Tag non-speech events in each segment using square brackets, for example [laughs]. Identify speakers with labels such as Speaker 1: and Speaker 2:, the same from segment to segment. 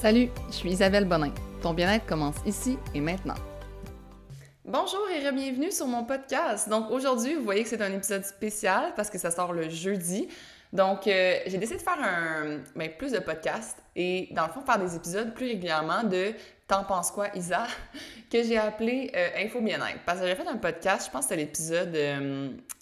Speaker 1: Salut, je suis Isabelle Bonin. Ton bien-être commence ici et maintenant. Bonjour et bienvenue sur mon podcast. Donc aujourd'hui, vous voyez que c'est un épisode spécial parce que ça sort le jeudi. Donc euh, j'ai décidé de faire un, ben, plus de podcasts et dans le fond faire des épisodes plus régulièrement de T'en penses quoi, Isa? [laughs] que j'ai appelé euh, Info Bien-être. Parce que j'ai fait un podcast, je pense que c'était l'épisode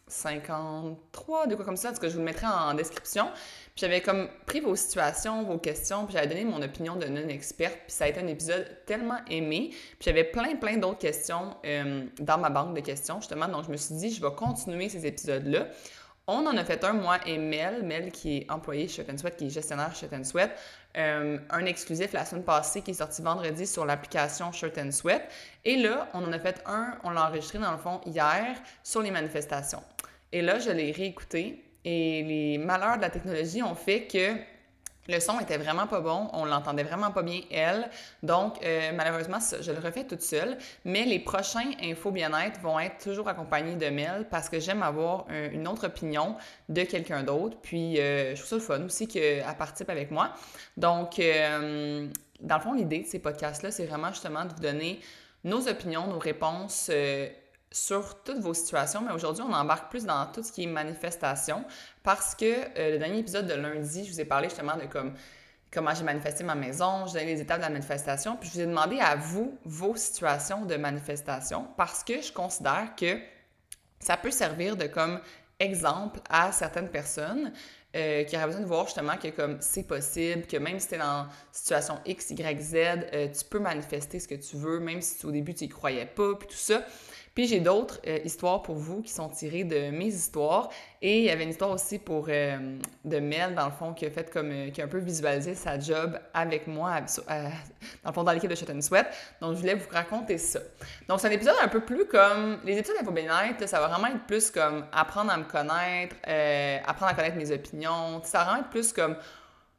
Speaker 1: 53, euh, de quoi comme ça, en tout cas je vous le mettrai en description j'avais comme pris vos situations, vos questions, puis j'avais donné mon opinion de non-experte, puis ça a été un épisode tellement aimé. Puis j'avais plein, plein d'autres questions euh, dans ma banque de questions, justement. Donc je me suis dit, je vais continuer ces épisodes-là. On en a fait un, moi et Mel, Mel qui est employée chez Shut Sweat, qui est gestionnaire chez Shut Sweat, euh, un exclusif la semaine passée qui est sorti vendredi sur l'application and Sweat. Et là, on en a fait un, on l'a enregistré dans le fond hier sur les manifestations. Et là, je l'ai réécouté et les malheurs de la technologie ont fait que le son était vraiment pas bon, on l'entendait vraiment pas bien, elle. Donc, euh, malheureusement, je le refais toute seule. Mais les prochains infos bien-être vont être toujours accompagnés de Mel parce que j'aime avoir une autre opinion de quelqu'un d'autre. Puis, euh, je trouve ça le fun aussi qu'elle participe avec moi. Donc, euh, dans le fond, l'idée de ces podcasts-là, c'est vraiment justement de vous donner nos opinions, nos réponses sur toutes vos situations, mais aujourd'hui, on embarque plus dans tout ce qui est manifestation parce que euh, le dernier épisode de lundi, je vous ai parlé justement de comme, comment j'ai manifesté ma maison, j'ai donné les étapes de la manifestation, puis je vous ai demandé à vous vos situations de manifestation parce que je considère que ça peut servir de comme exemple à certaines personnes euh, qui auraient besoin de voir justement que comme c'est possible, que même si tu es dans situation X, Y, Z, euh, tu peux manifester ce que tu veux, même si au début tu y croyais pas, puis tout ça. Puis j'ai d'autres euh, histoires pour vous qui sont tirées de mes histoires. Et il y avait une histoire aussi pour euh, de Mel, dans le fond, qui a fait comme euh, qui a un peu visualisé sa job avec moi, dans le fond, dans l'équipe de Shut Sweat. Donc je voulais vous raconter ça. Donc c'est un épisode un peu plus comme. Les épisodes d'Info ça va vraiment être plus comme apprendre à me connaître, apprendre à connaître mes opinions. Ça va vraiment être plus comme.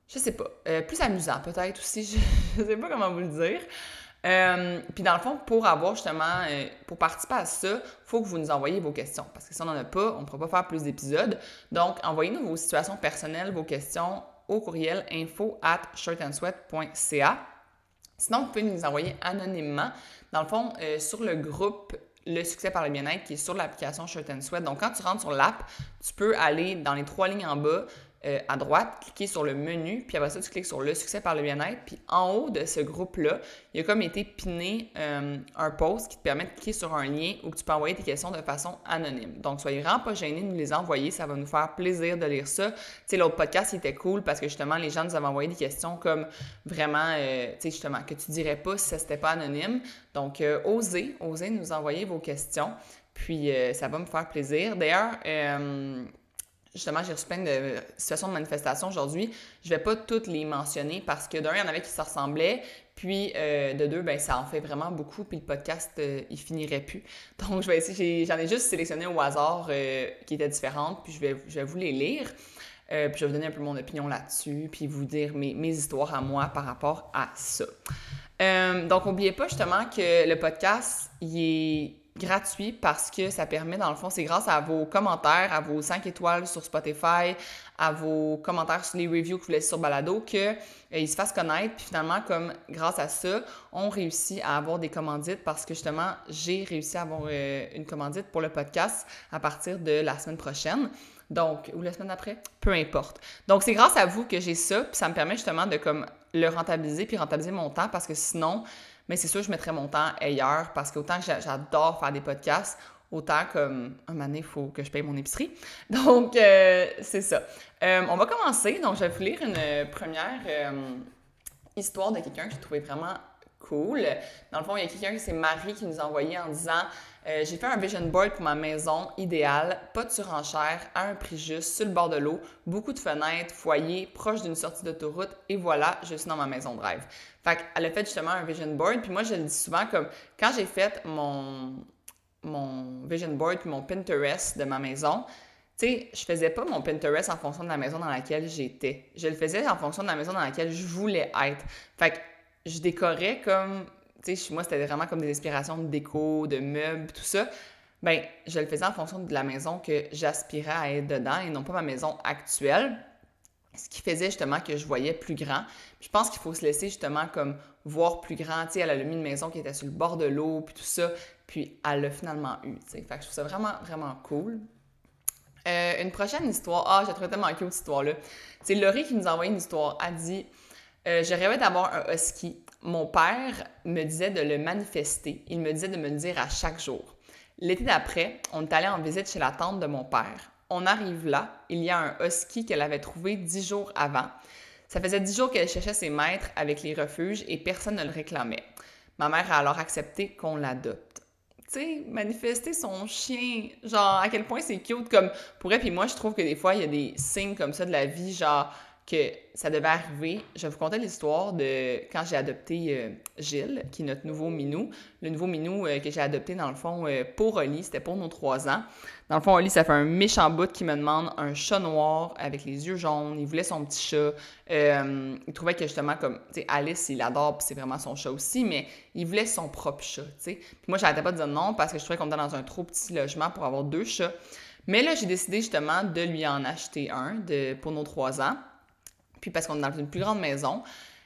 Speaker 1: Je sais pas, plus amusant peut-être aussi, je, [laughs] je sais pas comment vous le dire. Euh, puis dans le fond, pour avoir justement, euh, pour participer à ça, il faut que vous nous envoyiez vos questions. Parce que si on n'en a pas, on ne pourra pas faire plus d'épisodes. Donc, envoyez-nous vos situations personnelles, vos questions au courriel info at shirtandsweat.ca. Sinon, vous pouvez nous envoyer anonymement. Dans le fond, euh, sur le groupe Le succès par le bien-être qui est sur l'application Shirt and Sweat. Donc, quand tu rentres sur l'app, tu peux aller dans les trois lignes en bas, euh, à droite, cliquer sur le menu, puis après ça, tu cliques sur le succès par le bien-être. Puis en haut de ce groupe-là, il y a comme été piné euh, un post qui te permet de cliquer sur un lien où tu peux envoyer tes questions de façon anonyme. Donc, soyez vraiment pas gênés de nous les envoyer, ça va nous faire plaisir de lire ça. Tu sais, l'autre podcast, il était cool parce que justement, les gens nous avaient envoyé des questions comme vraiment, euh, tu sais, justement, que tu dirais pas si ça n'était pas anonyme. Donc, osez, osez nous envoyer vos questions. Puis, ça va me faire plaisir. D'ailleurs, justement, j'ai reçu plein de situations de manifestation aujourd'hui. Je vais pas toutes les mentionner parce que d'un, il y en avait qui se ressemblaient, puis euh, de deux, ben ça en fait vraiment beaucoup, puis le podcast, euh, il finirait plus. [laughs] Donc, je vais essayer, j'en ai, juste sélectionné au hasard euh, qui étaient différentes, puis je vais, je vais vous les lire. puis je vais vous donner un peu mon opinion là-dessus, puis vous dire mes, mes, histoires à moi par rapport à ça. donc, n'oubliez pas justement que le podcast, il est gratuit parce que ça permet, dans le fond, c'est grâce à vos commentaires, à vos 5 étoiles sur Spotify, à vos commentaires sur les reviews que vous laissez sur Balado, qu'ils euh, se fassent connaître. Puis finalement, comme grâce à ça, on réussit à avoir des commandites parce que justement, j'ai réussi à avoir euh, une commandite pour le podcast à partir de la semaine prochaine. Donc, ou la semaine d'après, peu importe. Donc, c'est grâce à vous que j'ai ça, puis ça me permet justement de comme le rentabiliser puis rentabiliser mon temps parce que sinon, mais c'est sûr, je mettrais mon temps ailleurs parce qu'autant que j'adore faire des podcasts, autant comme un moment il faut que je paye mon épicerie. [laughs] Donc, euh, c'est ça. Euh, on va commencer. Donc, je vais vous lire une première euh, histoire de quelqu'un que j'ai trouvé vraiment cool. Dans le fond, il y a quelqu'un, c'est Marie, qui nous a envoyé en disant euh, J'ai fait un vision board pour ma maison idéale, pas de surenchère, à un prix juste, sur le bord de l'eau, beaucoup de fenêtres, foyer, proche d'une sortie d'autoroute, et voilà, je suis dans ma maison de rêve. Fait qu'elle a fait justement un vision board, puis moi, je le dis souvent comme quand j'ai fait mon, mon vision board puis mon Pinterest de ma maison, tu sais, je faisais pas mon Pinterest en fonction de la maison dans laquelle j'étais. Je le faisais en fonction de la maison dans laquelle je voulais être. Fait que je décorais comme, tu sais, moi, c'était vraiment comme des inspirations de déco, de meubles, tout ça. Ben, je le faisais en fonction de la maison que j'aspirais à être dedans et non pas ma maison actuelle. ce qui faisait justement que je voyais plus grand. je pense qu'il faut se laisser justement comme voir plus grand. Tu sais, elle a mis une maison qui était sur le bord de l'eau, puis tout ça. Puis elle l'a finalement eu, tu sais. Je trouve ça vraiment, vraiment cool. Euh, une prochaine histoire. Ah, j'ai trouvé tellement cute cette histoire-là. C'est Laurie qui nous a envoyé une histoire. Elle dit euh, Je rêvais d'avoir un husky. Mon père me disait de le manifester. Il me disait de me le dire à chaque jour. L'été d'après, on est allé en visite chez la tante de mon père. On arrive là, il y a un husky qu'elle avait trouvé dix jours avant. Ça faisait dix jours qu'elle cherchait ses maîtres avec les refuges et personne ne le réclamait. Ma mère a alors accepté qu'on l'adopte tu sais, manifester son chien. Genre, à quel point c'est cute comme pour elle. Puis moi, je trouve que des fois, il y a des signes comme ça de la vie, genre que ça devait arriver. Je vous conter l'histoire de quand j'ai adopté euh, Gilles, qui est notre nouveau minou. Le nouveau minou euh, que j'ai adopté, dans le fond, euh, pour Oli, c'était pour nos trois ans. Dans le fond, Oli, ça fait un méchant bout qui me demande un chat noir avec les yeux jaunes. Il voulait son petit chat. il trouvait que justement, comme, tu sais, Alice, il adore, c'est vraiment son chat aussi, mais il voulait son propre chat, tu sais. Puis moi, j'arrêtais pas de dire non parce que je trouvais qu'on était dans un trop petit logement pour avoir deux chats. Mais là, j'ai décidé justement de lui en acheter un de, pour nos trois ans puis parce qu'on est dans une plus grande maison.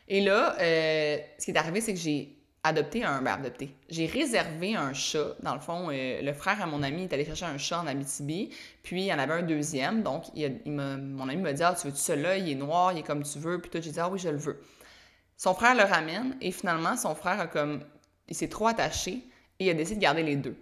Speaker 1: Et là, euh, ce qui est arrivé, c'est que j'ai adopté un... Ben, adopté. J'ai réservé un chat. Dans le fond, euh, le frère à mon ami est allé chercher un chat en Abitibi, puis il y en avait un deuxième. Donc, mon ami m'a dit « Ah, tu veux-tu celui-là? Il est noir, il est comme tu veux. » Puis tout, j'ai dit « Ah oui, je le veux. » Son frère le ramène, et finalement, son frère a comme... Il s'est trop attaché, et il a décidé de garder les deux.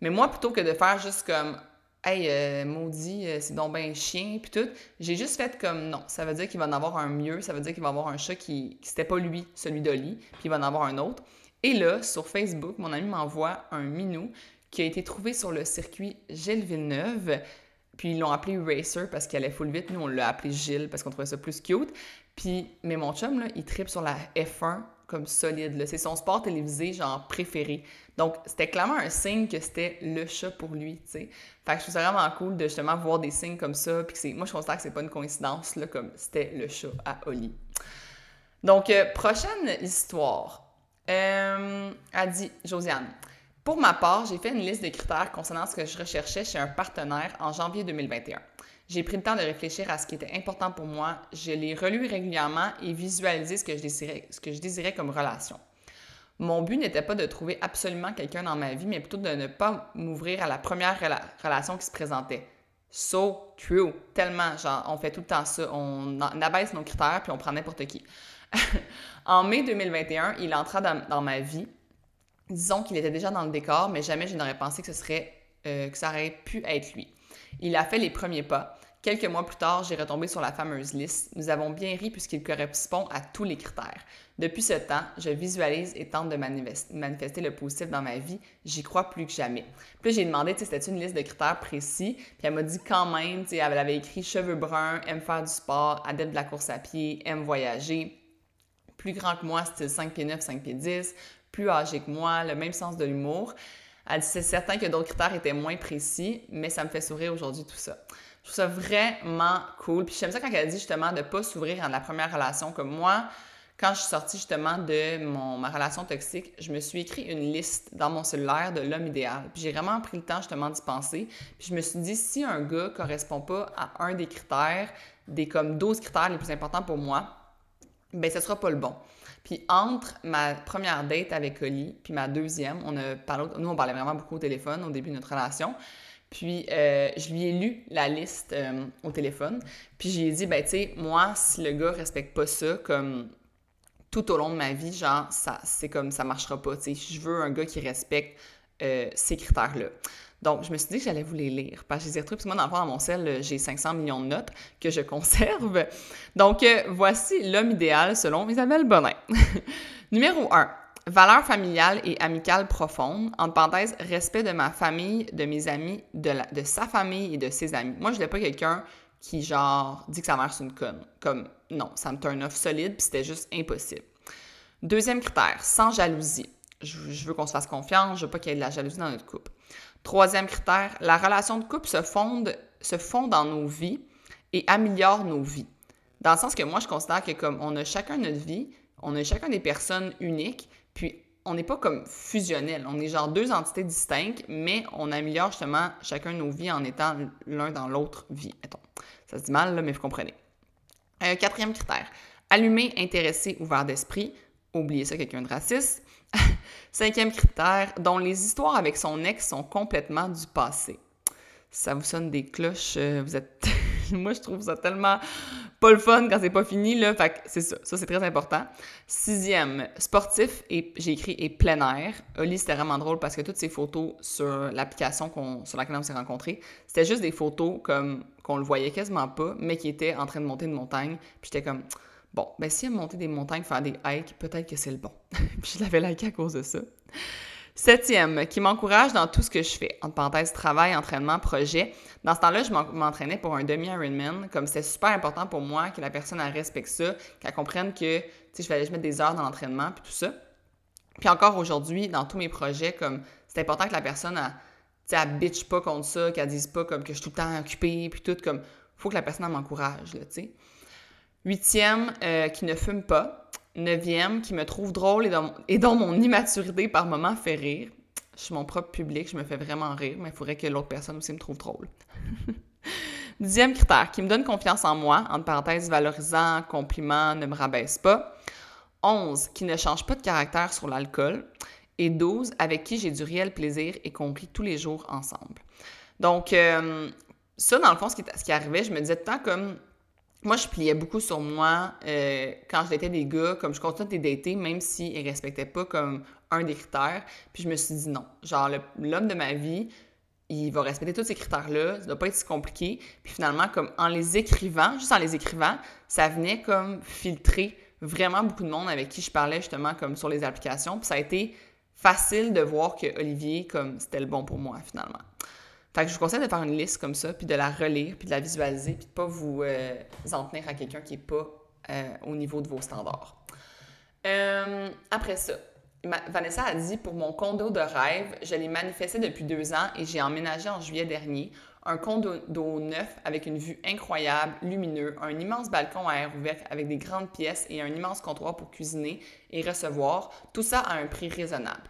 Speaker 1: Mais moi, plutôt que de faire juste comme Hey, euh, maudit, euh, c'est donc ben chien, puis tout. J'ai juste fait comme non. Ça veut dire qu'il va en avoir un mieux. Ça veut dire qu'il va avoir un chat qui, c'était pas lui, celui d'Oli, puis il va en avoir un autre. Et là, sur Facebook, mon ami m'envoie un minou qui a été trouvé sur le circuit Gilles Villeneuve. Puis ils l'ont appelé Racer parce qu'il allait full vite. Nous, on l'a appelé Gilles parce qu'on trouvait ça plus cute. Puis, mais mon chum, là, il tripe sur la F1 comme solide. C'est son sport télévisé, genre, préféré. Donc, c'était clairement un signe que c'était le chat pour lui, tu sais. Fait que je trouve ça vraiment cool de justement voir des signes comme ça. Puis c'est, moi, je considère que c'est pas une coïncidence, là, comme c'était le chat à Oli. Donc, euh, prochaine histoire. Euh, a dit Josiane. Pour ma part, j'ai fait une liste de critères concernant ce que je recherchais chez un partenaire en janvier 2021. J'ai pris le temps de réfléchir à ce qui était important pour moi. Je l'ai relu régulièrement et visualisé ce que je désirais, comme relation. Mon but n'était pas de trouver absolument quelqu'un dans ma vie, mais plutôt de ne pas m'ouvrir à la première relation qui se présentait. So true. Tellement, genre, on fait tout le temps ça. On, abaisse nos critères puis on prend n'importe qui. [laughs] en mai 2021, il entra dans, ma vie. Disons qu'il était déjà dans le décor, mais jamais je n'aurais pensé que ce serait, euh, ça aurait pu être lui. Il a fait les premiers pas. Quelques mois plus tard, j'ai retombé sur la fameuse liste. Nous avons bien ri puisqu'il correspond à tous les critères. Depuis ce temps, je visualise et tente de manifester le positif dans ma vie. J'y crois plus que jamais. Puis j'ai demandé, si c'était une liste de critères précis? Puis elle m'a dit quand même, elle avait écrit cheveux bruns, aime faire du sport, adepte de la course à pied, aime voyager. Plus grand que moi, style 5 pieds 9, 5 pieds 10. Plus âgé que moi, le même sens de l'humour. Elle dit c'est certain que d'autres critères étaient moins précis, mais ça me fait sourire aujourd'hui tout ça. Je trouve ça vraiment cool. Puis j'aime ça quand elle dit justement de pas s'ouvrir à la première relation. Comme moi, quand je suis sortie justement de mon, ma relation toxique, je me suis écrit une liste dans mon cellulaire de l'homme idéal. Puis j'ai vraiment pris le temps justement d'y penser. Puis je me suis dit, si un gars correspond pas à un des critères, des comme 12 critères les plus importants pour moi, ben ce sera pas le bon. Puis entre ma première date avec Oli, puis ma deuxième, on a parlé, nous on parlait vraiment beaucoup au téléphone au début de notre relation. Puis euh, je lui ai lu la liste euh, au téléphone. Puis j'ai dit, ben tu sais, moi, si le gars respecte pas ça, comme tout au long de ma vie, genre, ça, c'est comme ça marchera pas. Tu sais, je veux un gars qui respecte euh, ces critères-là. Donc, je me suis dit que j'allais vous les lire. Parce que je les ai retrouvés, que moi, dans le mon sel, j'ai 500 millions de notes que je conserve. Donc, voici l'homme idéal selon Isabelle Bonin. [laughs] Numéro 1. Valeurs familiales et amicales profondes, entre parenthèses, respect de ma famille, de mes amis, de, sa famille et de ses amis. Moi, je n'ai pas quelqu'un qui, genre, dit que sa mère, une conne. Comme, non, ça me turn off solide, puis c'était juste impossible. Deuxième critère, sans jalousie. Je, veux qu'on se fasse confiance, je veux pas qu'il y ait de la jalousie dans notre couple. Troisième critère, la relation de couple se fonde, dans nos vies et améliore nos vies. Dans le sens que moi, je considère que comme on a chacun notre vie, on a chacun des personnes uniques, puis on n'est pas comme fusionnel. On est genre deux entités distinctes, mais on améliore justement chacun nos vies en étant l'un dans l'autre vie, mettons. Ça se dit mal, là, mais vous comprenez. Euh, quatrième critère, allumé, intéressé, ouvert d'esprit. Oubliez ça, quelqu'un de raciste. [laughs] Cinquième critère, dont les histoires avec son ex sont complètement du passé. Ça vous sonne des cloches, euh, vous êtes... [laughs] Moi, je trouve ça tellement pas le fun quand c'est pas fini, là. Fait c'est ça. Ça, c'est très important. Sixième, sportif, et j'ai écrit et plein air. Oli, c'était vraiment drôle parce que toutes ces photos sur l'application sur laquelle on s'est rencontrés, c'était juste des photos comme qu'on le voyait quasiment pas, mais qui étaient en train de monter une montagne. Puis j'étais comme, bon, ben si elle monter des montagnes, faire des hikes, peut-être que c'est le bon. [laughs] puis je l'avais liké à cause de ça. Septième, qui m'encourage dans tout ce que je fais. En parenthèse, travail, entraînement, projet. Dans ce temps-là, je m'entraînais pour un demi-Ironman. Comme c'était super important pour moi que la personne elle respecte ça, qu'elle comprenne que, je vais aller mettre des heures dans l'entraînement, puis tout ça. Puis encore aujourd'hui, dans tous mes projets, comme c'est important que la personne, elle, elle pas contre ça, qu'elle dise pas comme que je suis tout le temps occupée, puis tout, comme, faut que la personne m'encourage, tu sais. Huitième, euh, qui ne fume pas. Neuvième, qui me trouve drôle et dont, mon immaturité par moment fait rire. Je suis mon propre public, je me fais vraiment rire, mais il faudrait que l'autre personne aussi me trouve drôle. [laughs] Dixième critère, qui me donne confiance en moi, entre parenthèses valorisant, compliment, ne me rabaisse pas. 11, qui ne change pas de caractère sur l'alcool. Et 12, avec qui j'ai du réel plaisir et qu'on rit tous les jours ensemble. Donc, euh, ça, dans le fond, ce qui, ce qui arrivait, je me disais tant comme moi, je pliais beaucoup sur moi euh, quand j'étais des gars, comme je continuais de les dater, même s'ils ne respectaient pas comme un des critères. Puis je me suis dit non. Genre, l'homme de ma vie, il va respecter tous ces critères-là, ça doit pas être si compliqué. Puis finalement, comme en les écrivant, juste en les écrivant, ça venait comme filtrer vraiment beaucoup de monde avec qui je parlais justement comme sur les applications. Puis ça a été facile de voir que Olivier, comme c'était le bon pour moi finalement. Fait que je vous conseille de faire une liste comme ça, puis de la relire, puis de la visualiser, puis de pas vous euh, en tenir à quelqu'un qui n'est pas euh, au niveau de vos standards. Euh, après ça, Vanessa a dit pour mon condo de rêve, je l'ai manifesté depuis deux ans et j'ai emménagé en juillet dernier. Un condo neuf avec une vue incroyable, lumineux, un immense balcon à air ouvert avec des grandes pièces et un immense comptoir pour cuisiner et recevoir. Tout ça à un prix raisonnable.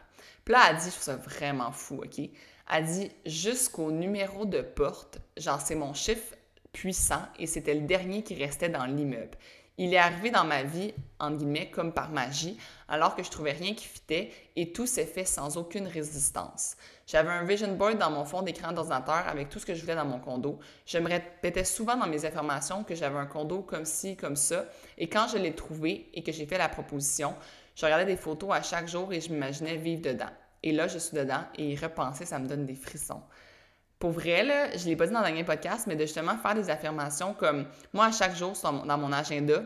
Speaker 1: Puis là, elle a dit, je trouve ça vraiment fou, OK? A dit jusqu'au numéro de porte, genre c'est mon chiffre puissant et c'était le dernier qui restait dans l'immeuble. Il est arrivé dans ma vie, en guillemets, comme par magie, alors que je trouvais rien qui fitait et tout s'est fait sans aucune résistance. J'avais un vision board dans mon fond d'écran d'ordinateur avec tout ce que je voulais dans mon condo. Je me répétais souvent dans mes informations que j'avais un condo comme ci, comme ça. Et quand je l'ai trouvé et que j'ai fait la proposition, je regardais des photos à chaque jour et je m'imaginais vivre dedans. Et là, je suis dedans et repenser, ça me donne des frissons. Pour vrai, là, je ne l'ai pas dit dans le dernier podcast, mais de justement faire des affirmations comme moi, à chaque jour, dans mon agenda,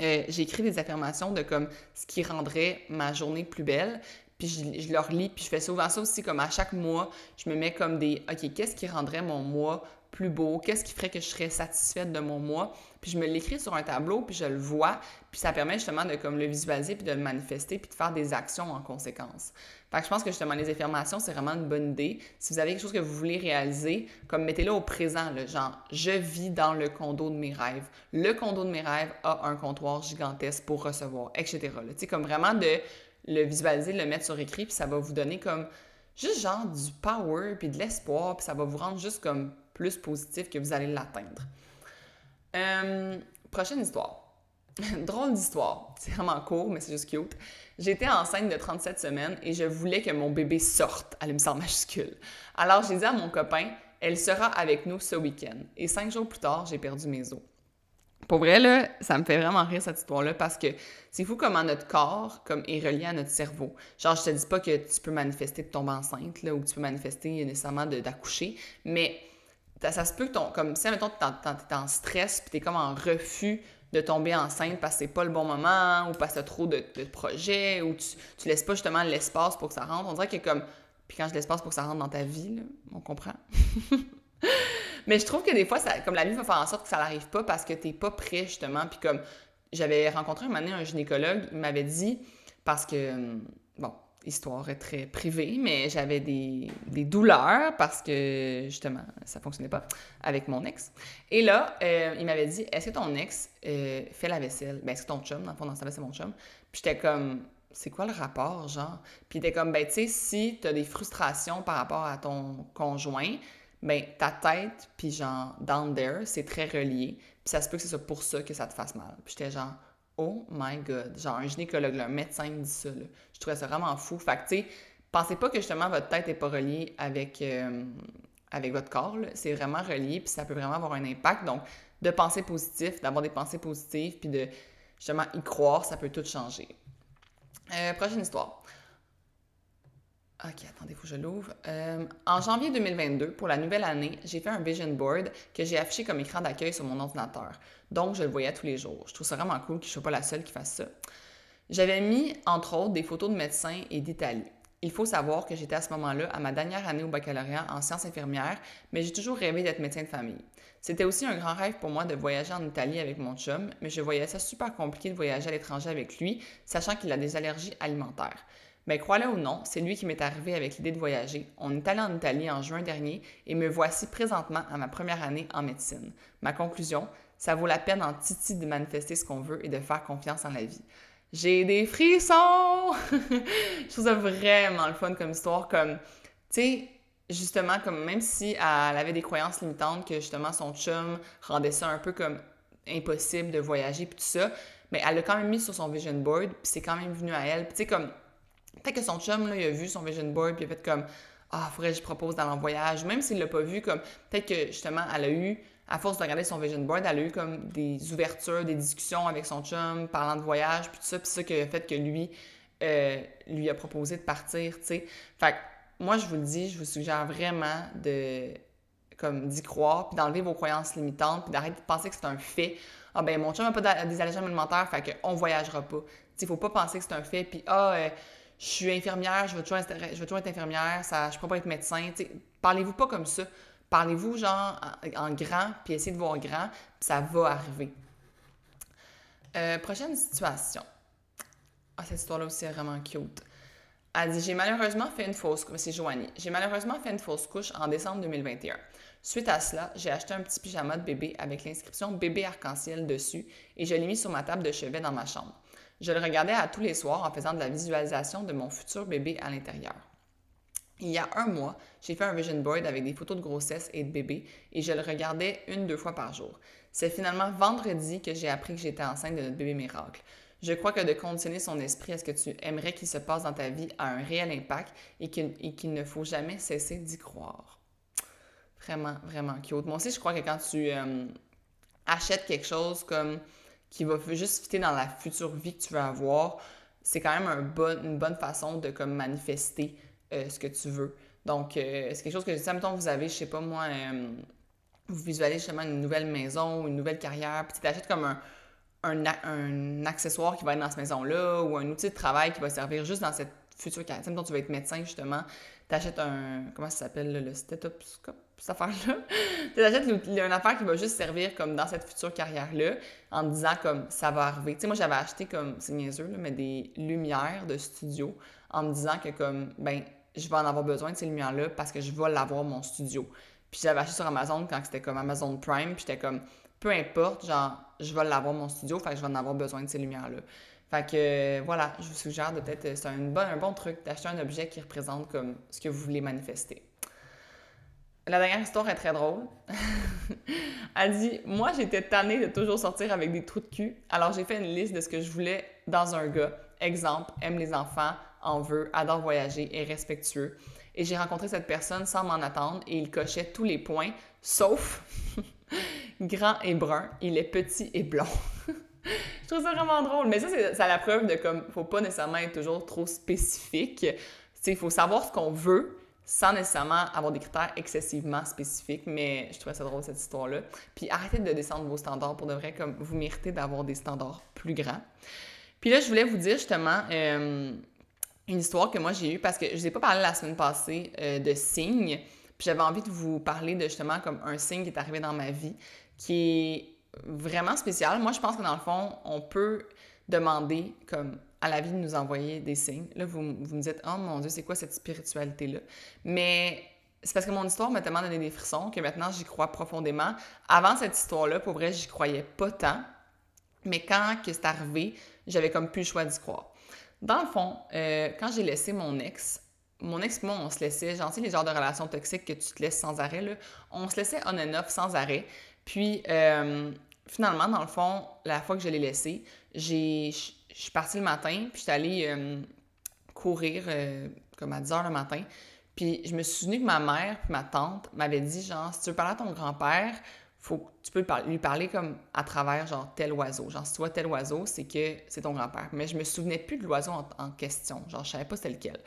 Speaker 1: euh, j'écris des affirmations de comme ce qui rendrait ma journée plus belle. Puis je, je, leur lis, puis je fais souvent ça aussi, comme à chaque mois, je me mets comme des OK, qu'est-ce qui rendrait mon mois plus beau? Qu'est-ce qui ferait que je serais satisfaite de mon mois? Puis je me l'écris sur un tableau, puis je le vois, puis ça permet justement de comme le visualiser, puis de le manifester, puis de faire des actions en conséquence. Fait que je pense que justement, les affirmations, c'est vraiment une bonne idée. Si vous avez quelque chose que vous voulez réaliser, comme mettez-le au présent, là, genre, je vis dans le condo de mes rêves. Le condo de mes rêves a un comptoir gigantesque pour recevoir, etc. Tu sais, comme vraiment de le visualiser, le mettre sur écrit, puis ça va vous donner comme juste genre du power, puis de l'espoir, puis ça va vous rendre juste comme plus positif que vous allez l'atteindre. Euh, prochaine histoire. [laughs] Drôle d'histoire. C'est vraiment court, mais c'est juste cute. J'étais enceinte de 37 semaines et je voulais que mon bébé sorte à l'émissaire majuscule. Alors j'ai dit à mon copain, elle sera avec nous ce week-end. Et cinq jours plus tard, j'ai perdu mes os. Pour vrai, là, ça me fait vraiment rire cette histoire-là parce que c'est fou comment notre corps comme, est relié à notre cerveau. Genre, je te dis pas que tu peux manifester de tomber enceinte là, ou que tu peux manifester nécessairement d'accoucher, mais ça, se peut que ton. Comme si, mettons, tu es en stress puis tu es comme en refus de tomber enceinte parce que c'est pas le bon moment ou parce que t'as trop de, projets ou tu, laisses pas justement l'espace pour que ça rentre. On dirait que comme. Puis quand je l'espace pour que ça rentre dans ta vie, on comprend. [laughs] Mais je trouve que des fois, ça, comme la vie va faire en sorte que ça n'arrive pas parce que t'es pas prêt justement. Puis comme j'avais rencontré un moment donné un gynécologue, il m'avait dit, parce que, bon, histoire très privée, mais j'avais des, douleurs parce que justement, ça fonctionnait pas avec mon ex. Et là, euh, il m'avait dit Est-ce que ton ex euh, fait la vaisselle Ben, est-ce que ton chum, dans le fond, dans c'est mon chum? Puis j'étais comme C'est quoi le rapport, genre Puis il comme Ben, tu sais, si tu as des frustrations par rapport à ton conjoint, ben ta tête, puis genre down there, c'est très relié. Puis ça se peut que c'est ça pour ça que ça te fasse mal. Puis j'étais genre, oh my god, genre un gynécologue, un médecin me dit ça. Là. Je trouvais ça vraiment fou. Fait que tu sais, pensez pas que justement votre tête n'est pas reliée avec, euh, avec votre corps. C'est vraiment relié, puis ça peut vraiment avoir un impact. Donc, de penser positif, d'avoir des pensées positives, puis de justement y croire, ça peut tout changer. Euh, prochaine histoire. Ok, attendez, faut que je l'ouvre. Euh, en janvier 2022, pour la nouvelle année, j'ai fait un vision board que j'ai affiché comme écran d'accueil sur mon ordinateur. Donc, je le voyais tous les jours. Je trouve ça vraiment cool que je ne sois pas la seule qui fasse ça. J'avais mis, entre autres, des photos de médecins et d'Italie. Il faut savoir que j'étais à ce moment-là à ma dernière année au baccalauréat en sciences infirmières, mais j'ai toujours rêvé d'être médecin de famille. C'était aussi un grand rêve pour moi de voyager en Italie avec mon chum, mais je voyais ça super compliqué de voyager à l'étranger avec lui, sachant qu'il a des allergies alimentaires. Mais crois-le ou non, c'est lui qui m'est arrivé avec l'idée de voyager. On est allé en Italie en juin dernier et me voici présentement à ma première année en médecine. Ma conclusion, ça vaut la peine en titi de manifester ce qu'on veut et de faire confiance en la vie. J'ai des frissons! [laughs] je trouve ça vraiment le fun comme histoire, comme, tu sais, justement, comme même si elle avait des croyances limitantes que justement son chum rendait ça un peu comme impossible de voyager puis tout ça, mais elle l'a quand même mis sur son vision board puis c'est quand même venu à elle. tu sais, comme Peut-être que son chum, là, il a vu son vision board, puis il a fait comme Ah, faudrait que je propose d'aller en voyage. Même s'il l'a pas vu, comme peut-être que justement, elle a eu, à force de regarder son vision board, elle a eu comme des ouvertures, des discussions avec son chum, parlant de voyage, puis tout ça, puis ça qui a fait que lui, euh, lui a proposé de partir, tu sais. Fait que moi, je vous le dis, je vous suggère vraiment de comme d'y croire, puis d'enlever vos croyances limitantes, puis d'arrêter de penser que c'est un fait. Ah ben mon chum n'a pas des allergies alimentaires, fait qu'on voyagera pas. Tu sais, faut pas penser que c'est un fait, puis ah, euh, je suis infirmière, je veux toujours, être infirmière, ça, je ne peux pas être médecin. Parlez-vous pas comme ça. Parlez-vous genre en, grand, puis essayez de voir grand, puis ça va arriver. Euh, prochaine situation. Ah, cette histoire-là aussi est vraiment cute. Elle dit J'ai malheureusement fait une fausse couche. C'est. J'ai malheureusement fait une fausse couche en décembre 2021. Suite à cela, j'ai acheté un petit pyjama de bébé avec l'inscription bébé arc-en-ciel dessus et je l'ai mis sur ma table de chevet dans ma chambre. Je le regardais à tous les soirs en faisant de la visualisation de mon futur bébé à l'intérieur. Il y a un mois, j'ai fait un vision board avec des photos de grossesse et de bébé et je le regardais une, deux fois par jour. C'est finalement vendredi que j'ai appris que j'étais enceinte de notre bébé miracle. Je crois que de conditionner son esprit à ce que tu aimerais qu'il se passe dans ta vie a un réel impact et qu'il ne faut jamais cesser d'y croire. Vraiment, vraiment cute. Moi aussi, je crois que quand tu euh, achètes quelque chose comme qui va juste fitter dans la future vie que tu veux avoir, c'est quand même une bonne façon de comme manifester euh, ce que tu veux. Donc, euh, c'est quelque chose que, si, mettons, vous avez, je sais pas moi, euh, vous visualisez justement une nouvelle maison ou une nouvelle carrière, puis tu achètes comme un, un, un, accessoire qui va être dans cette maison-là ou un outil de travail qui va servir juste dans cette future carrière. Sais, tu vas être médecin, justement, tu achètes un, comment ça s'appelle, le stéthoscope? cette affaire-là? [laughs] tu achètes une affaire qui va juste servir comme dans cette future carrière-là, en disant comme ça va arriver. Tu sais, moi j'avais acheté comme, c'est niaiseux, là, mais des lumières de studio, en me disant que comme, ben, je vais en avoir besoin de ces lumières-là parce que je vais l'avoir mon studio. Puis j'avais acheté sur Amazon quand c'était comme Amazon Prime, puis j'étais comme, peu importe, genre, je vais l'avoir mon studio, fait que je vais en avoir besoin de ces lumières-là. Fait que voilà, je vous suggère de peut-être, c'est un bon, un bon truc d'acheter un objet qui représente comme ce que vous voulez manifester. La dernière histoire est très drôle. [laughs] Elle dit Moi, j'étais tannée de toujours sortir avec des trous de cul, alors j'ai fait une liste de ce que je voulais dans un gars. Exemple, aime les enfants, en veut, adore voyager, est respectueux. Et j'ai rencontré cette personne sans m'en attendre et il cochait tous les points, sauf [laughs] grand et brun, il est petit et blond. [laughs] je trouve ça vraiment drôle. Mais ça, c'est la preuve de comme, faut pas nécessairement être toujours trop spécifique. Il faut savoir ce qu'on veut, sans nécessairement avoir des critères excessivement spécifiques, mais je trouvais ça drôle cette histoire-là. Puis arrêtez de descendre vos standards pour de vrai, comme vous méritez d'avoir des standards plus grands. Puis là, je voulais vous dire justement euh, une histoire que moi j'ai eue parce que je ne vous ai pas parlé la semaine passée euh, de signes, puis j'avais envie de vous parler de justement comme un signe qui est arrivé dans ma vie qui est vraiment spécial. Moi, je pense que dans le fond, on peut demander comme à la vie de nous envoyer des signes. Là, vous, vous me dites, oh mon Dieu, c'est quoi cette spiritualité-là? Mais c'est parce que mon histoire m'a tellement donné des frissons que maintenant j'y crois profondément. Avant cette histoire-là, pour vrai, j'y croyais pas tant. Mais quand que c'est arrivé, j'avais comme plus le choix d'y croire. Dans le fond, euh, quand j'ai laissé mon ex, mon ex moi, on se laissait, tu sais, les genres de relations toxiques que tu te laisses sans arrêt, là, on se laissait on and off sans arrêt. Puis, euh, finalement, dans le fond, la fois que je l'ai laissé, je suis partie le matin, puis j'étais allée euh, courir comme à 10 h le matin. Puis, je me suis souvenu que ma mère puis ma tante m'avaient dit, genre, si tu veux parler à ton grand-père, faut tu peux lui parler comme à travers genre tel oiseau. Genre si tu vois tel oiseau, c'est que c'est ton grand-père. Mais je me souvenais plus de l'oiseau en, question. Genre je savais pas c'était lequel.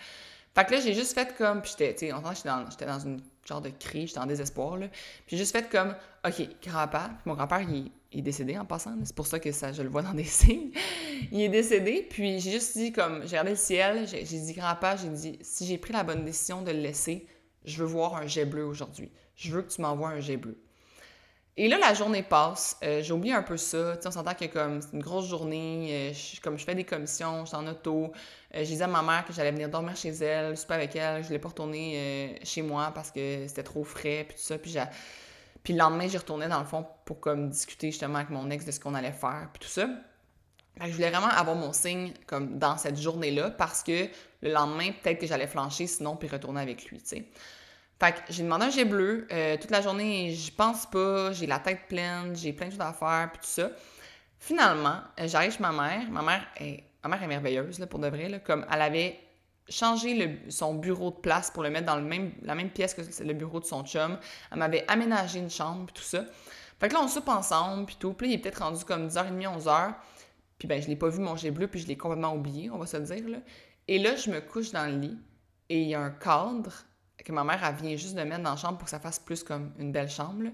Speaker 1: Fait que là, j'ai juste fait comme, puis j'étais, tu sais, j'étais dans, j'étais dans une genre de cri, j'étais en désespoir, là. Puis j'ai juste fait comme, OK, grand-père, mon grand-père, il, est décédé en passant, c'est pour ça que ça, je le vois dans des [laughs] signes. il est décédé, puis j'ai juste dit comme, j'ai regardé le ciel, j'ai, dit, grand-père, j'ai dit, si j'ai pris la bonne décision de le laisser, je veux voir un jet bleu aujourd'hui. Je veux que tu m'envoies un jet bleu. Et là, la journée passe. Euh, j'ai oublié un peu ça. on s'entend que comme c'est une grosse journée. Euh, comme je fais des commissions, je suis en auto. Euh, j'ai dit à ma mère que j'allais venir dormir chez elle, super avec elle. Je voulais pas retourner chez moi parce que c'était trop frais, puis tout ça. Puis, le lendemain, j'y retournais dans le fond pour comme discuter justement avec mon ex de ce qu'on allait faire, puis tout ça. je voulais vraiment avoir mon signe comme dans cette journée-là parce que le lendemain, peut-être que j'allais flancher sinon puis retourner avec lui. Fait que j'ai demandé un jet bleu. Euh, toute la journée, j'y pense pas, j'ai la tête pleine, j'ai plein de choses à faire, puis tout ça. Finalement, euh, j'arrive chez ma mère. Ma mère est, ma mère est merveilleuse, là, pour de vrai. Là, comme elle avait changé le, son bureau de place pour le mettre dans le même, la même pièce que le bureau de son chum. Elle m'avait aménagé une chambre, puis tout ça. Fait que là, on soupe ensemble, puis tout. Puis il est peut-être rendu comme 10h30, 11h. Puis ben, je l'ai pas vu mon jet bleu, puis je l'ai complètement oublié, on va se dire. Là. Et là, je me couche dans le lit, et il y a un cadre que ma mère, elle vient juste de mettre dans la chambre pour que ça fasse plus comme une belle chambre.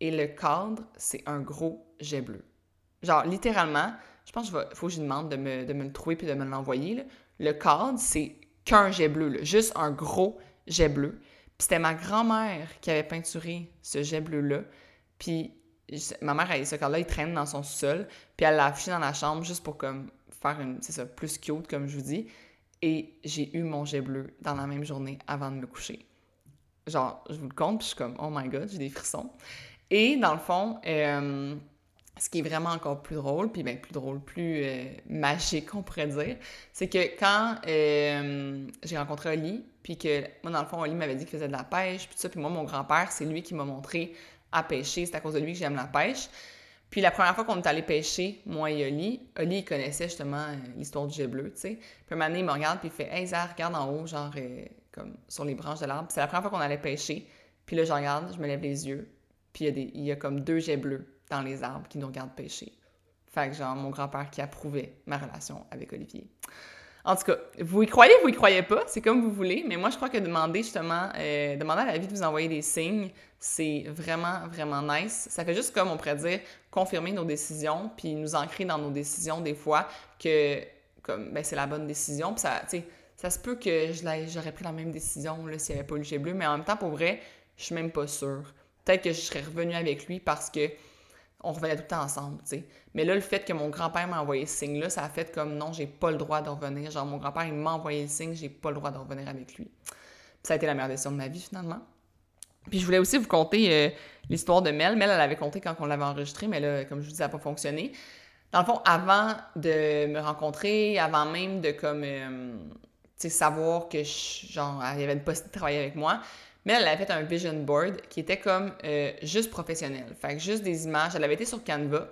Speaker 1: Et le cadre, c'est un gros jet bleu. Genre, littéralement, je pense qu'il faut que je lui demande de me, de le trouver puis de me l'envoyer. Le cadre, c'est qu'un jet bleu, juste un gros jet bleu. Puis c'était ma grand-mère qui avait peinturé ce jet bleu-là. Puis ma mère, elle, ce cadre-là, il traîne dans son sol. Puis elle l'a affiché dans la chambre juste pour comme faire une, c'est ça, plus cute, comme je vous dis et j'ai eu mon jet bleu dans la même journée avant de me coucher. Genre, je vous le compte, puis je suis comme, oh my god, j'ai des frissons. Et dans le fond, euh, ce qui est vraiment encore plus drôle, puis bien plus drôle, plus euh, magique, on pourrait dire, c'est que quand euh, j'ai rencontré Oli, puis que moi, dans le fond, Oli m'avait dit qu'il faisait de la pêche, puis tout ça, puis moi, mon grand-père, c'est lui qui m'a montré à pêcher, c'est à cause de lui que j'aime la pêche. Puis la première fois qu'on est allé pêcher, moi et Oli, Oli, connaissait justement euh, l'histoire du jet bleu, tu sais. Puis un moment donné, il me regarde, puis il fait Hey, Zach, regarde en haut, genre, euh, comme sur les branches de l'arbre. c'est la première fois qu'on allait pêcher. Puis là, je regarde, je me lève les yeux, puis il y, a il y a comme deux jets bleus dans les arbres qui nous regardent pêcher. Fait que, genre, mon grand-père qui approuvait ma relation avec Olivier. En tout cas, vous y croyez, vous y croyez pas, c'est comme vous voulez, mais moi je crois que demander justement, euh, demander à la vie de vous envoyer des signes, c'est vraiment, vraiment nice. Ça fait juste comme on pourrait dire, confirmer nos décisions, puis nous ancrer dans nos décisions des fois que comme ben, c'est la bonne décision. Puis ça, ça se peut que j'aurais pris la même décision s'il n'y avait pas le bleu, mais en même temps, pour vrai, je suis même pas sûre. Peut-être que je serais revenue avec lui parce que on revenait tout le temps ensemble, tu sais. Mais là, le fait que mon grand-père m'a envoyé ce signe-là, ça a fait comme non, j'ai pas le droit de revenir. Genre, mon grand-père, il m'a envoyé le signe, j'ai pas le droit de revenir avec lui. ça a été la meilleure décision de ma vie, finalement. Puis je voulais aussi vous conter euh, l'histoire de Mel. Mel, elle avait compté quand on l'avait enregistré, mais là, comme je vous dis, ça n'a pas fonctionné. Dans le fond, avant de me rencontrer, avant même de comme, euh, savoir que, genre, il avait une possibilité de travailler avec moi, mais elle avait fait un vision board qui était comme euh, juste professionnel. Fait que juste des images. Elle avait été sur Canva,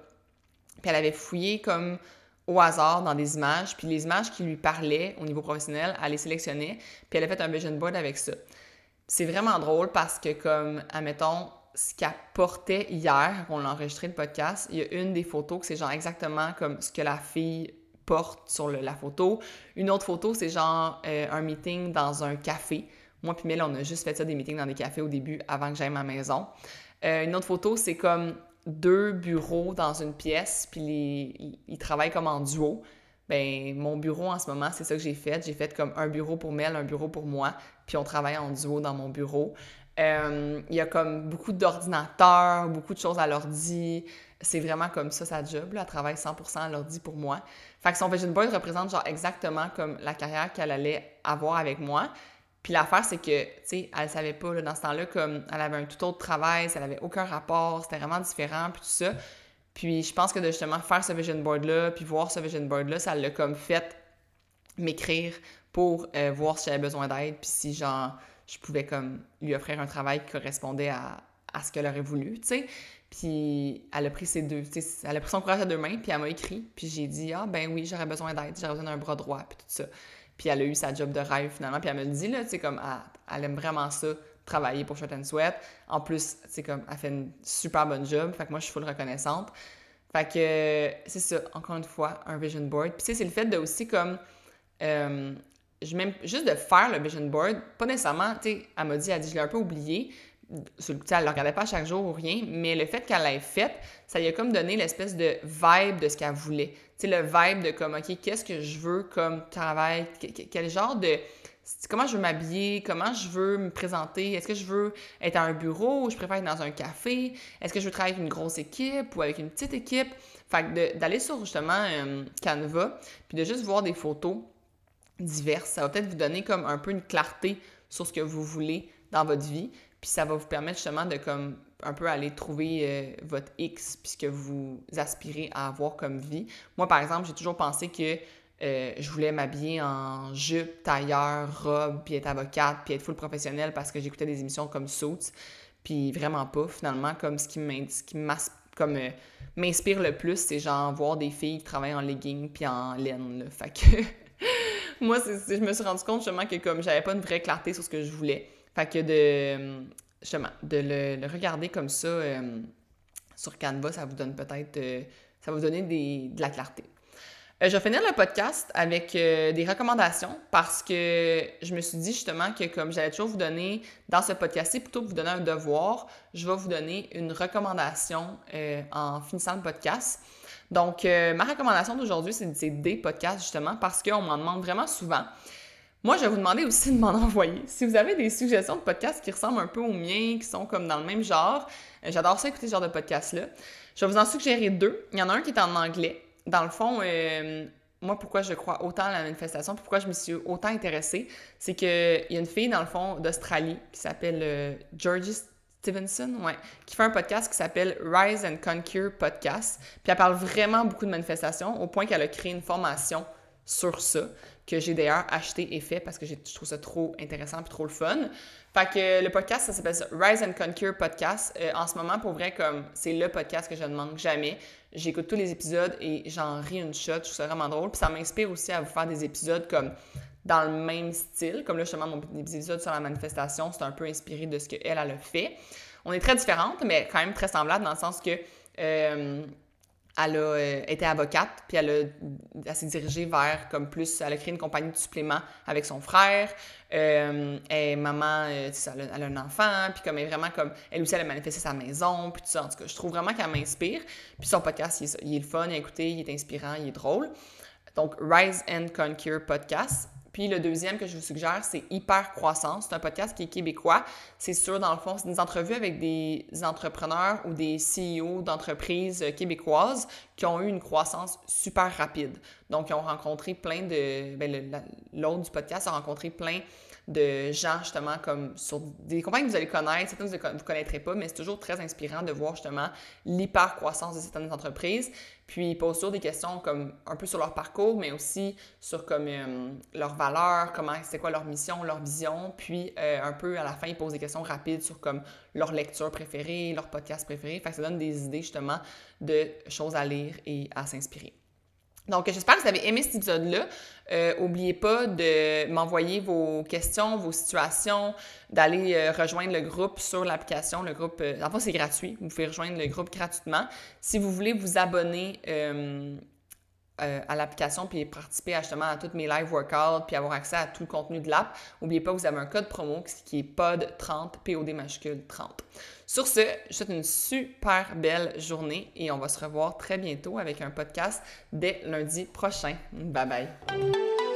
Speaker 1: puis elle avait fouillé comme au hasard dans des images, puis les images qui lui parlaient au niveau professionnel, elle les sélectionnait, puis elle a fait un vision board avec ça. C'est vraiment drôle parce que comme, admettons, ce qu'elle portait hier, on l'a enregistré le podcast, il y a une des photos que c'est genre exactement comme ce que la fille porte sur la photo. Une autre photo, c'est genre euh, un meeting dans un café. Moi puis Mel, on a juste fait ça des meetings dans des cafés au début avant que j'aille ma maison. Euh, une autre photo, c'est comme deux bureaux dans une pièce, puis ils, travaillent comme en duo. Ben, mon bureau en ce moment, c'est ça que j'ai fait. J'ai fait comme un bureau pour Mel, un bureau pour moi, puis on travaille en duo dans mon bureau. Euh, il y a comme beaucoup d'ordinateurs, beaucoup de choses à l'ordi. C'est vraiment comme ça sa job. Elle travaille 100% à l'ordi pour moi. Fait que son vision board représente genre exactement comme la carrière qu'elle allait avoir avec moi. Puis l'affaire, c'est que, tu sais, elle savait pas, là, dans ce temps-là, comme elle avait un tout autre travail, ça n'avait aucun rapport, c'était vraiment différent, puis tout ça. Puis je pense que de justement faire ce vision board-là, puis voir ce vision board-là, ça l'a comme fait m'écrire pour euh, voir si j'avais besoin d'aide, puis si genre je pouvais comme lui offrir un travail qui correspondait à, à ce qu'elle aurait voulu, tu sais. Puis elle a pris ses deux, elle a pris son courage à deux mains, puis elle m'a écrit, puis j'ai dit ah ben oui j'aurais besoin d'aide, j'aurais besoin d'un bras droit, puis tout ça. Puis elle a eu sa job de rêve finalement, puis elle me le dit là, tu sais comme elle, aime vraiment ça, travailler pour Shirt and Sweat. En plus, c'est comme elle fait une super bonne job, fait que moi je suis full reconnaissante. Fait que c'est ça, encore une fois, un vision board. Puis tu sais, c'est le fait de aussi comme euh, je même, juste de faire le vision board, pas nécessairement, tu sais, elle m'a dit, elle dit, je l'ai un peu oublié, elle le regardait pas chaque jour ou rien, mais le fait qu'elle l'ait fait, ça lui a comme donné l'espèce de vibe de ce qu'elle voulait. Tu sais, le vibe de comme, OK, qu'est-ce que je veux comme travail, quel genre de... Comment je veux m'habiller, comment je veux me présenter, est-ce que je veux être à un bureau ou je préfère être dans un café, est-ce que je veux travailler avec une grosse équipe ou avec une petite équipe? Fait d'aller sur justement euh, Canva, puis de juste voir des photos diverses, ça va peut-être vous donner comme un peu une clarté sur ce que vous voulez dans votre vie. Puis ça va vous permettre justement de comme un peu aller trouver euh, votre X puisque vous aspirez à avoir comme vie. Moi, par exemple, j'ai toujours pensé que euh, je voulais m'habiller en jupe, tailleur, robe, puis être avocate, puis être full professionnelle parce que j'écoutais des émissions comme Suits. Puis vraiment pas, finalement, comme ce qui euh, m'inspire le plus, c'est genre voir des filles qui travaillent en legging puis en laine. Fait que [laughs] moi, je me suis rendu compte justement que comme j'avais pas une vraie clarté sur ce que je voulais. Fait que de, justement, de le, regarder comme ça euh, sur Canva, ça vous donne peut-être, euh, ça va vous donner de la clarté. Euh, je vais finir le podcast avec des recommandations parce que je me suis dit justement que comme j'allais toujours vous donner dans ce podcast-ci, plutôt que vous donner un devoir, je vais vous donner une recommandation en finissant le podcast. Donc, ma recommandation d'aujourd'hui, c'est des podcasts justement parce qu'on m'en demande vraiment souvent. Moi, je vais vous demander aussi de m'en [laughs] envoyer. Si vous avez des suggestions de podcasts qui ressemblent un peu aux miens, qui sont comme dans le même genre, euh, j'adore ça écouter ce genre de podcast-là. Je vais vous en suggérer deux. Il y en a un qui est en anglais. Dans le fond, euh, moi, pourquoi je crois autant à la manifestation, pourquoi je me suis autant intéressée, c'est qu'il y a une fille, dans le fond, d'Australie qui s'appelle euh, Georgie Stevenson, ouais, qui fait un podcast qui s'appelle Rise and Conquer Podcast. Puis elle parle vraiment beaucoup de manifestation, au point qu'elle a créé une formation sur ça que j'ai d'ailleurs acheté et fait parce que je trouve ça trop intéressant et trop le fun. Fait que le podcast, ça s'appelle Rise and Conquer Podcast. Euh, en ce moment, pour vrai, comme c'est le podcast que je ne manque jamais. J'écoute tous les épisodes et j'en ris une shot. Je trouve ça vraiment drôle. Puis ça m'inspire aussi à vous faire des épisodes comme dans le même style. Comme là, justement, mon épisode sur la manifestation, c'est un peu inspiré de ce qu'elle, elle a fait. On est très différentes, mais quand même très semblables dans le sens que... Euh, elle a euh, été avocate, puis elle, s'est dirigée vers comme plus, elle a créé une compagnie de suppléments avec son frère. Euh, elle est maman, euh, elle, a, un enfant, puis comme elle est vraiment comme, elle aussi, elle a manifesté sa maison, puis tout ça. En tout cas, je trouve vraiment qu'elle m'inspire. Puis son podcast, il est, il est le fun à écouter, il est inspirant, il est drôle. Donc, Rise and Conquer Podcast. Puis le deuxième que je vous suggère, c'est Hyper Croissance. C'est un podcast qui est québécois. C'est sûr, dans le fond, c'est des entrevues avec des entrepreneurs ou des CEO d'entreprises québécoises qui ont eu une croissance super rapide. Donc, ils ont rencontré plein de... Ben, l'autre du podcast a rencontré plein de gens, justement, comme sur des compagnies que vous allez connaître, certaines que vous ne connaîtrez pas, mais c'est toujours très inspirant de voir, justement, l'hyper-croissance de certaines entreprises. Puis, ils posent toujours des questions comme un peu sur leur parcours, mais aussi sur comme euh, leurs valeurs, comment, c'est quoi leur mission, leur vision. Puis, euh, un peu à la fin, ils posent des questions rapides sur comme leur lecture préférée, leur podcast préféré. Fait que ça donne des idées, justement, de choses à lire et à s'inspirer. Donc, j'espère que vous avez aimé cet épisode-là. N'oubliez euh, pas de m'envoyer vos questions, vos situations, d'aller euh, rejoindre le groupe sur l'application. Le groupe, euh, c'est gratuit. Vous pouvez rejoindre le groupe gratuitement. Si vous voulez vous abonner à l'application puis participer justement à toutes mes live workouts puis avoir accès à tout le contenu de l'app, n'oubliez pas vous avez un code promo qui est POD30, POD majuscule 30. Sur ce, je souhaite une super belle journée et on va se revoir très bientôt avec un podcast dès lundi prochain. Bye bye!